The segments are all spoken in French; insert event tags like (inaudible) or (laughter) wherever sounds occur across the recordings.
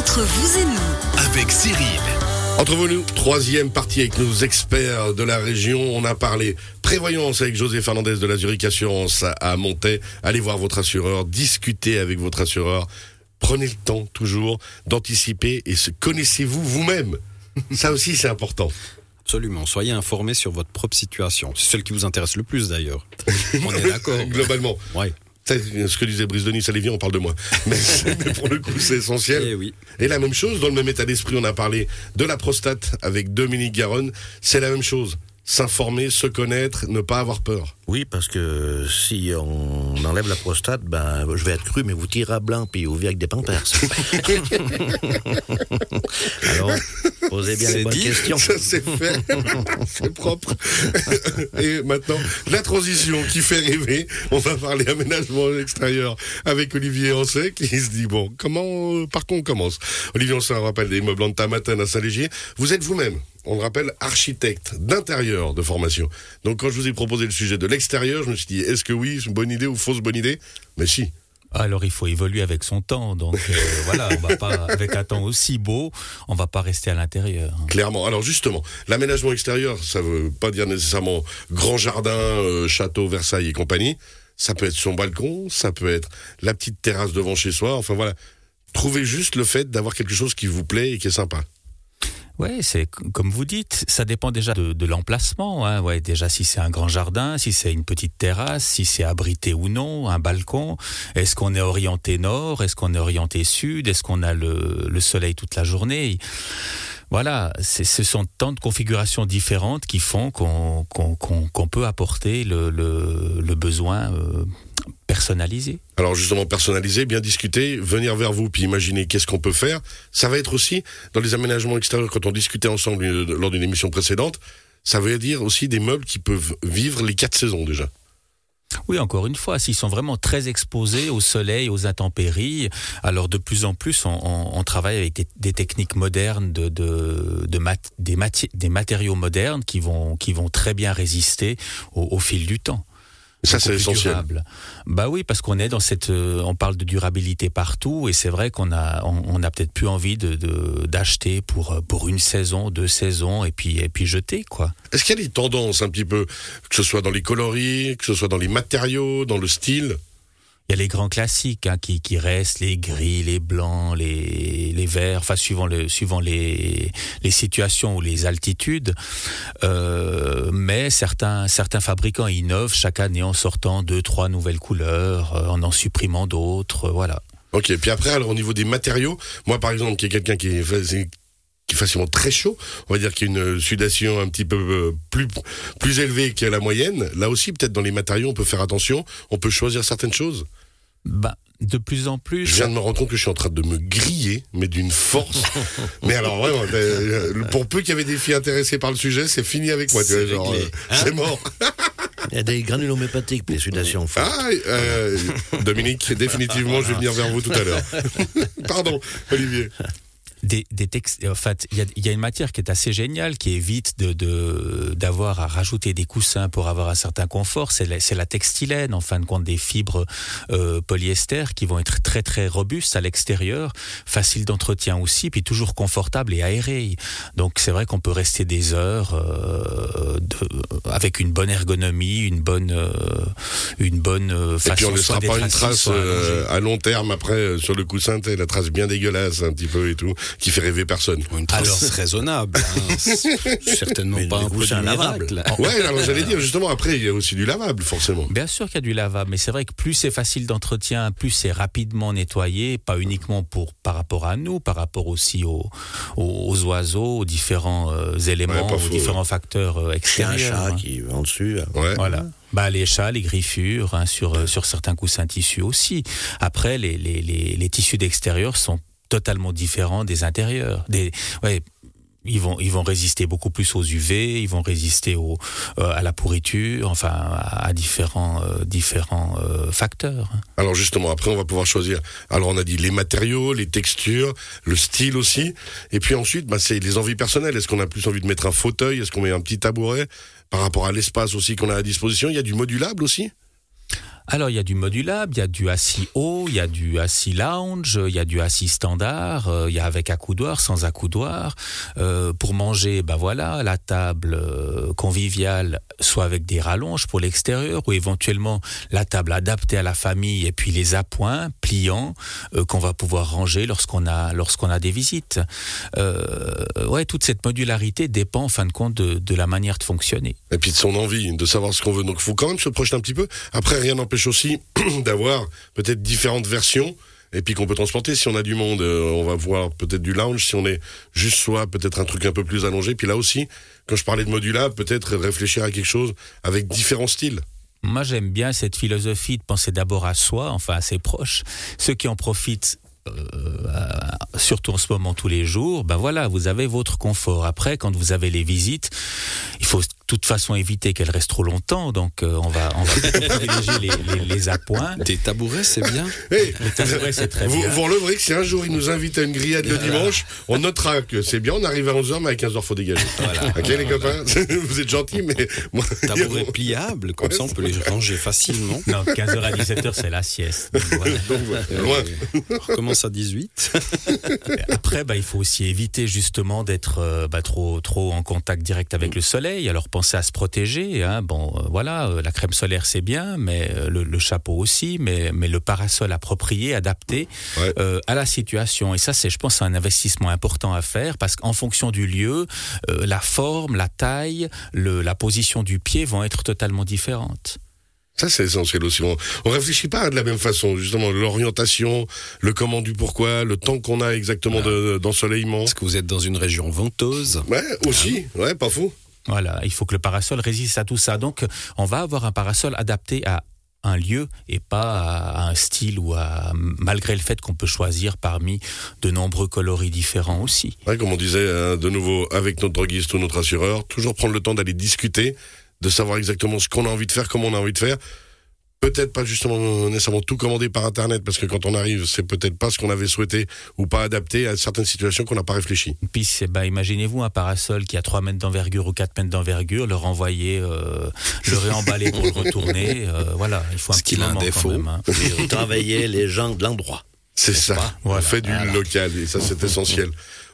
Entre vous et nous, avec Cyril. Entre vous nous, troisième partie avec nos experts de la région. On a parlé prévoyance avec José Fernandez de la Zurich Assurance à Montaix. Allez voir votre assureur, discutez avec votre assureur. Prenez le temps toujours d'anticiper et se connaissez-vous vous-même. Ça aussi c'est important. Absolument. Soyez informés sur votre propre situation. C'est celle qui vous intéresse le plus d'ailleurs. (laughs) On est d'accord. Globalement. Ouais. C'est ce que disait Brice Denis, ça les vient, on parle de moi. (laughs) Mais, mais pour le coup, c'est essentiel. Eh oui. Et la même chose, dans le même état d'esprit, on a parlé de la prostate avec Dominique Garonne. C'est la même chose. S'informer, se connaître, ne pas avoir peur. Oui, parce que si on enlève la prostate, ben, je vais être cru, mais vous tirez à blanc, puis vous vivez avec des pampers. (laughs) Alors, posez bien les bonnes dit. questions. Ça, c'est fait. (laughs) c'est propre. (laughs) Et maintenant, la transition qui fait rêver. On va parler aménagement extérieur avec Olivier Ancet qui se dit, bon, comment, euh, par contre, on commence? Olivier Ancet, on rappelle des immeubles en Tamaten à Saint-Légier. Vous êtes vous-même, on le rappelle, architecte d'intérieur de formation. Donc, quand je vous ai proposé le sujet de l'extérieur, je me suis dit, est-ce que oui, c'est une bonne idée ou fausse bonne idée? Mais si. Alors il faut évoluer avec son temps. Donc euh, (laughs) voilà, on va pas avec un temps aussi beau, on va pas rester à l'intérieur. Clairement. Alors justement, l'aménagement extérieur, ça veut pas dire nécessairement grand jardin, euh, château, Versailles et compagnie. Ça peut être son balcon, ça peut être la petite terrasse devant chez soi. Enfin voilà. Trouvez juste le fait d'avoir quelque chose qui vous plaît et qui est sympa. Ouais, c'est comme vous dites, ça dépend déjà de, de l'emplacement. Hein. Ouais, déjà si c'est un grand jardin, si c'est une petite terrasse, si c'est abrité ou non, un balcon. Est-ce qu'on est orienté nord? Est-ce qu'on est orienté sud? Est-ce qu'on a le, le soleil toute la journée? Voilà, ce sont tant de configurations différentes qui font qu'on peut apporter le, besoin euh, personnalisé. Alors justement personnaliser, bien discuter, venir vers vous, puis imaginer qu'est-ce qu'on peut faire. Ça va être aussi dans les aménagements extérieurs quand on discutait ensemble euh, lors d'une émission précédente. Ça veut dire aussi des meubles qui peuvent vivre les quatre saisons déjà. Oui, encore une fois, s'ils sont vraiment très exposés au soleil, aux intempéries, alors de plus en plus, on, travaille avec des, techniques modernes, des, matériaux modernes qui vont, très bien résister au fil du temps. Ça c'est essentiel. durable. Bah oui, parce qu'on est dans cette, euh, on parle de durabilité partout, et c'est vrai qu'on a, on, on a peut-être plus envie de de- d'acheter pour euh, pour une saison, deux saisons, et puis et puis jeter quoi. Est-ce qu'il y a des tendances un petit peu, que ce soit dans les coloris, que ce soit dans les matériaux, dans le style? Il y a les grands classiques hein, qui, restent, les gris, les blancs, les, les verts, enfin suivant, le, suivant les, les situations ou les altitudes. Euh, mais certains, certains fabricants innovent chaque année en sortant deux, trois nouvelles couleurs, euh, en en supprimant d'autres, euh, voilà. Ok, puis après, alors au niveau des matériaux, moi par exemple, qui est quelqu'un qui est, qui est facilement très chaud, on va dire qu'il y a une sudation un petit peu plus, plus élevée que la moyenne, là aussi peut-être dans les matériaux on peut faire attention, on peut choisir certaines choses. Bah, de plus en plus. Je viens de me rendre compte que je suis en train de me griller, mais d'une force. (laughs) mais alors vraiment, euh, pour peu qu'il y avait des filles intéressées par le sujet, c'est fini avec moi. tu vois, C'est genre, réglé, euh, c'est mort. Il y a des granules homéopathiques pour les sudations. fortes. Ah, euh, Dominique, définitivement, je vais venir vers vous tout à l'heure. (laughs) Pardon, Olivier. Des, des textes. En fait, il y y a une matière qui est assez géniale, qui évite de de- d'avoir à rajouter des coussins pour avoir un certain confort. C'est la, la textilène, en fin de compte, des fibres euh, polyester qui vont être très très robustes à l'extérieur, faciles d'entretien aussi, puis toujours confortables et aérés. Donc c'est vrai qu'on peut rester des heures euh, de- avec une bonne ergonomie, une bonne euh, une bonne euh, Et puis façon on ne laissera pas une trace euh, à long terme après euh, sur le coussin, la trace bien dégueulasse un petit peu et tout, qui fait rêver personne. Une trace Alors- raisonnable. hein. (laughs) Certainement Mais pas un peu un lavable. Ouais, alors j'allais dire justement après il y a aussi du lavable forcément. Bien sûr qu'il y a du lavable, mais c'est vrai que plus c'est facile d'entretien, plus c'est rapidement nettoyé, pas uniquement pour par rapport à nous, par rapport aussi aux, aux, aux oiseaux, aux différents euh, éléments, aux faux, différents facteurs euh, C'est un extérieurs. chat hein. qui va en dessus. là. Ouais. Voilà. Bah, les chats, les griffures, hein, sur, euh, sur certains coussins tissus aussi. Après, les, les, les, les tissus d'extérieur sont totalement différents des intérieurs. Des, ils vont, ils vont résister beaucoup plus aux UV, ils vont résister au, euh, à la pourriture, enfin à, différents, euh, différents euh, facteurs. Alors justement après on va pouvoir choisir. Alors on a dit les matériaux, les textures, le style aussi, et puis ensuite bah, c'est les envies personnelles. Est-ce qu'on a plus envie de mettre un fauteuil, est-ce qu'on met un petit tabouret? Par rapport à l'espace aussi qu'on a à disposition Il y a du modulable aussi? Alors, il y a du modulable, il y a du assis haut, il y a du assis lounge, il y a du assis standard, euh, il y a avec accoudoir, sans accoudoir. Euh, pour manger, ben voilà, la table euh, conviviale, soit avec des rallonges pour l'extérieur, ou éventuellement la table adaptée à la famille, et puis les appoints pliants euh, qu'on va pouvoir ranger lorsqu'on a a des visites. Euh, ouais, toute cette modularité dépend en fin de compte de, de la manière de fonctionner. Et puis de son envie, de savoir ce qu'on veut. Donc il faut quand même se projeter un petit peu. Après, rien n'empêche aussi (clears throat) d'avoir peut-être différentes versions. Et puis qu'on peut transporter. Si on a du monde, euh, on va voir peut-être du lounge. Si on est juste soi, peut-être un truc un peu plus allongé. Puis là aussi, quand je parlais de modulable, peut-être réfléchir à quelque chose avec différents styles. Moi, j'aime bien cette philosophie de penser d'abord à soi, enfin à ses proches. Ceux qui en profitent, euh, surtout en ce moment tous les jours, ben voilà, vous avez votre confort. Après, quand vous avez les visites, il faut toute façon éviter qu'elles restent trop longtemps. Donc, euh, on va, on va (laughs) privilégier les, les, les appoints. Des tabourets, c'est bien. (laughs) Hey, Les tabourets, c'est très vous, bien. vous releverez que si un jour il nous invite à une grillade le dimanche, on notera que c'est bien, on arrive à 11h, mais à 15h, faut dégager. Ok, les copains? (laughs) Vous êtes gentils, mais moi. Tabourets pliables, comme ça on peut les ranger facilement. Non, 15h à 17h, c'est la sieste. Donc, voilà. Donc, voilà, loin. On recommence à 18. Après, bah, il faut aussi éviter justement d'être euh, bah, trop, trop en contact direct avec le soleil. Alors à se protéger. Hein. Bon, euh, voilà, euh, la crème solaire c'est bien, mais euh, le, le chapeau aussi, mais, mais le parasol approprié, adapté Ouais. euh, à la situation. Et ça, c'est, je pense, un investissement important à faire parce qu'en fonction du lieu, euh, la forme, la taille, le, la position du pied vont être totalement différentes. Ça, c'est essentiel aussi. On, on réfléchit pas de la même façon. Justement, l'orientation, le comment du pourquoi, le temps qu'on a exactement de- d'ensoleillement. Est-ce que vous êtes dans une région venteuse Ouais, aussi. Ouais, pas fou. Voilà, il faut que le parasol résiste à tout ça. Donc, on va avoir un parasol adapté à un lieu et pas à un style ou à malgré le fait qu'on peut choisir parmi de nombreux coloris différents aussi. Comme on disait hein, de nouveau avec notre droguiste ou notre assureur, toujours prendre le temps d'aller discuter, de savoir exactement ce qu'on a envie de faire, comment on a envie de faire. Peut-être pas justement nécessairement tout commander par internet parce que quand on arrive, c'est peut-être pas ce qu'on avait souhaité ou pas adapté à certaines situations qu'on n'a pas réfléchi. Puis, c'est- bah, imaginez-vous un parasol qui a 3 mètres d'envergure ou 4 mètres d'envergure, le renvoyer, euh, le réemballer pour le retourner. (laughs) euh, voilà, il faut un Est-ce petit qu'il a un moment quand défaut même, hein. Et travailler les gens de l'endroit. C'est ça. On Voilà. fait du local et ça c'est (laughs) essentiel.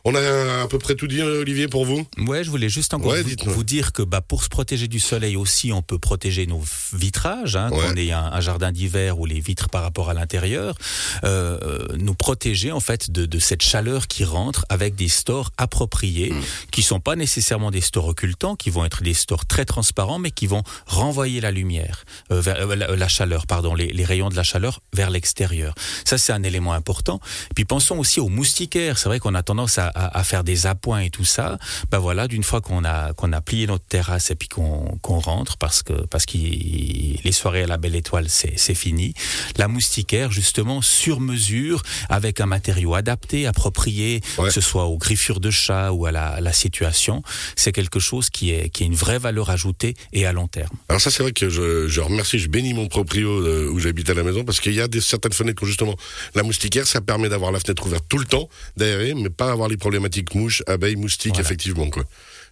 On a à peu près tout dit, Olivier, pour vous? Ouais, je voulais juste encore Ouais, vous, dire que bah, pour se protéger du soleil aussi, on peut protéger nos vitrages, hein, Ouais. qu'on ait un, un jardin d'hiver ou les vitres par rapport à l'intérieur, euh, nous protéger en fait de, de cette chaleur qui rentre avec des stores appropriés, Mm. qui sont pas nécessairement des stores occultants, qui vont être des stores très transparents, mais qui vont renvoyer la lumière, euh, vers, euh, la, la chaleur, pardon, les, les rayons de la chaleur vers l'extérieur. Ça, c'est un élément important. Puis pensons aussi aux moustiquaires. C'est vrai qu'on a tendance à, à, à faire des appoints et tout ça. Ben voilà, d'une fois qu'on a qu'on a plié notre terrasse et puis qu'on qu'on rentre parce que parce que les soirées à la belle étoile c'est fini. La moustiquaire justement sur mesure avec un matériau adapté, approprié, Ouais. que ce soit aux griffures de chat ou à la, à la situation, c'est quelque chose qui est qui a une vraie valeur ajoutée et à long terme. Alors ça c'est vrai que je, je remercie, je bénis mon proprio euh, où j'habite à la maison parce qu'il y a des certaines fenêtres où justement la moustiquaire ça permet d'avoir la fenêtre ouverte tout le temps, d'aérer, mais pas avoir les problématiques mouches, abeilles, moustiques Voilà. effectivement quoi.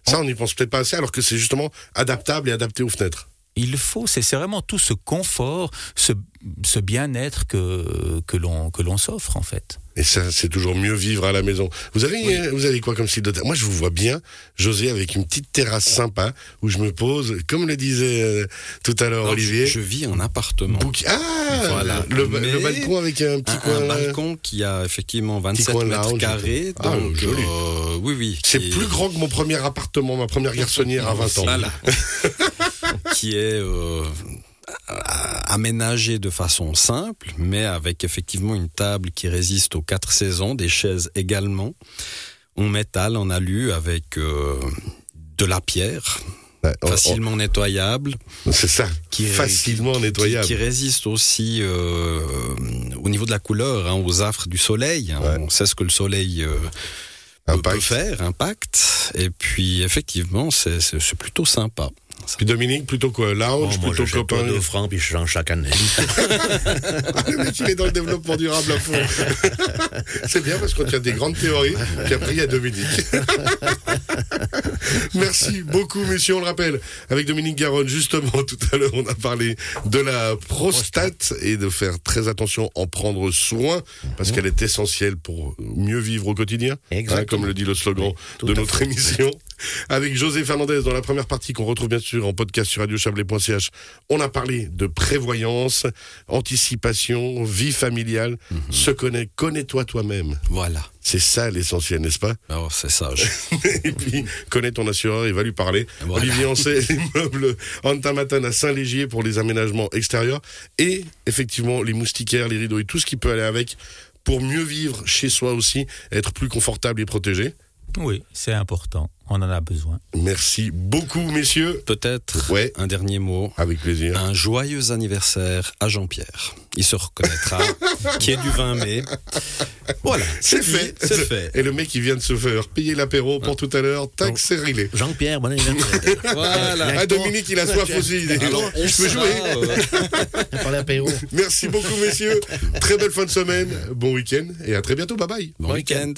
Ça on n'y pense peut-être pas assez alors que c'est justement adaptable et adapté aux fenêtres. Il faut, c'est vraiment tout ce confort, ce, ce bien-être que, que l'on que l'on s'offre en fait. Et ça, c'est toujours mieux vivre à la maison. Vous avez, euh, vous avez quoi comme style de terrasse? Moi, je vous vois bien, José, avec une petite terrasse sympa où je me pose, comme le disait euh, tout à l'heure Olivier. je, je vis en appartement. Ah, Voilà. le, balcon avec un petit un, coin. un euh, balcon qui a effectivement 27 coin mètres lounge, carrés. Ah, Donc, joli. euh, oui, oui. C'est est- plus grand que mon premier appartement, ma première (laughs) garçonnière à 20 ans. Voilà. (laughs) qui est euh, aménagé de façon simple, mais avec effectivement une table qui résiste aux quatre saisons, des chaises également, en métal, en alu, avec euh, de la pierre, on- facilement nettoyable, C'est ça, qui facilement qui, nettoyable. qui résiste aussi euh, au niveau de la couleur, hein, aux affres du soleil. hein. Ouais. On sait ce que le soleil euh, peut- peut faire, impact. Et puis effectivement, c'est plutôt sympa. Puis Dominique, plutôt quoi Oh, Lounge, moi, plutôt copain? de francs, puis je change chaque année. Le mec, il est dans le développement durable à fond. (laughs) c'est bien parce qu'on tient des grandes théories, puis après, il y a Dominique. (laughs) Merci beaucoup, messieurs. On le rappelle, avec Dominique Garonne, justement, tout à l'heure, on a parlé de la prostate et de faire très attention, en prendre soin, parce qu'elle est essentielle pour mieux vivre au quotidien, hein, comme le dit le slogan de notre émission. Avec José Fernandez dans la première partie qu'on retrouve bien sûr en podcast sur radiochablais.ch. On a parlé de prévoyance, anticipation, vie familiale, se connaît, connais-toi toi-même. Voilà. C'est ça l'essentiel, n'est-ce pas? Alors, c'est sage. (laughs) et puis, connais ton assureur, il va lui parler. Voilà. Olivier Ancet, (laughs) immeuble Antamatan à Saint-Légier pour les aménagements extérieurs. Et effectivement, les moustiquaires, les rideaux et tout ce qui peut aller avec pour mieux vivre chez soi aussi, être plus confortable et protégé. Oui, c'est important. On en a besoin. Merci beaucoup, messieurs. Peut-être Ouais. un dernier mot. Avec plaisir. Un joyeux anniversaire à Jean-Pierre. Il se reconnaîtra, (laughs) qui est du 20 mai. Voilà, C'est fait. C'est fait. Et le mec qui vient de se faire payer l'apéro pour tout à l'heure, tac, c'est réglé. Jean-Pierre, bon (laughs) anniversaire. Voilà. Ah, Dominique, il a soif aussi. Je peux jouer. euh, (laughs) Pour l'apéro. Merci beaucoup, messieurs. Très belle fin de semaine. Bon week-end et à très bientôt. Bye bye. bon week-end.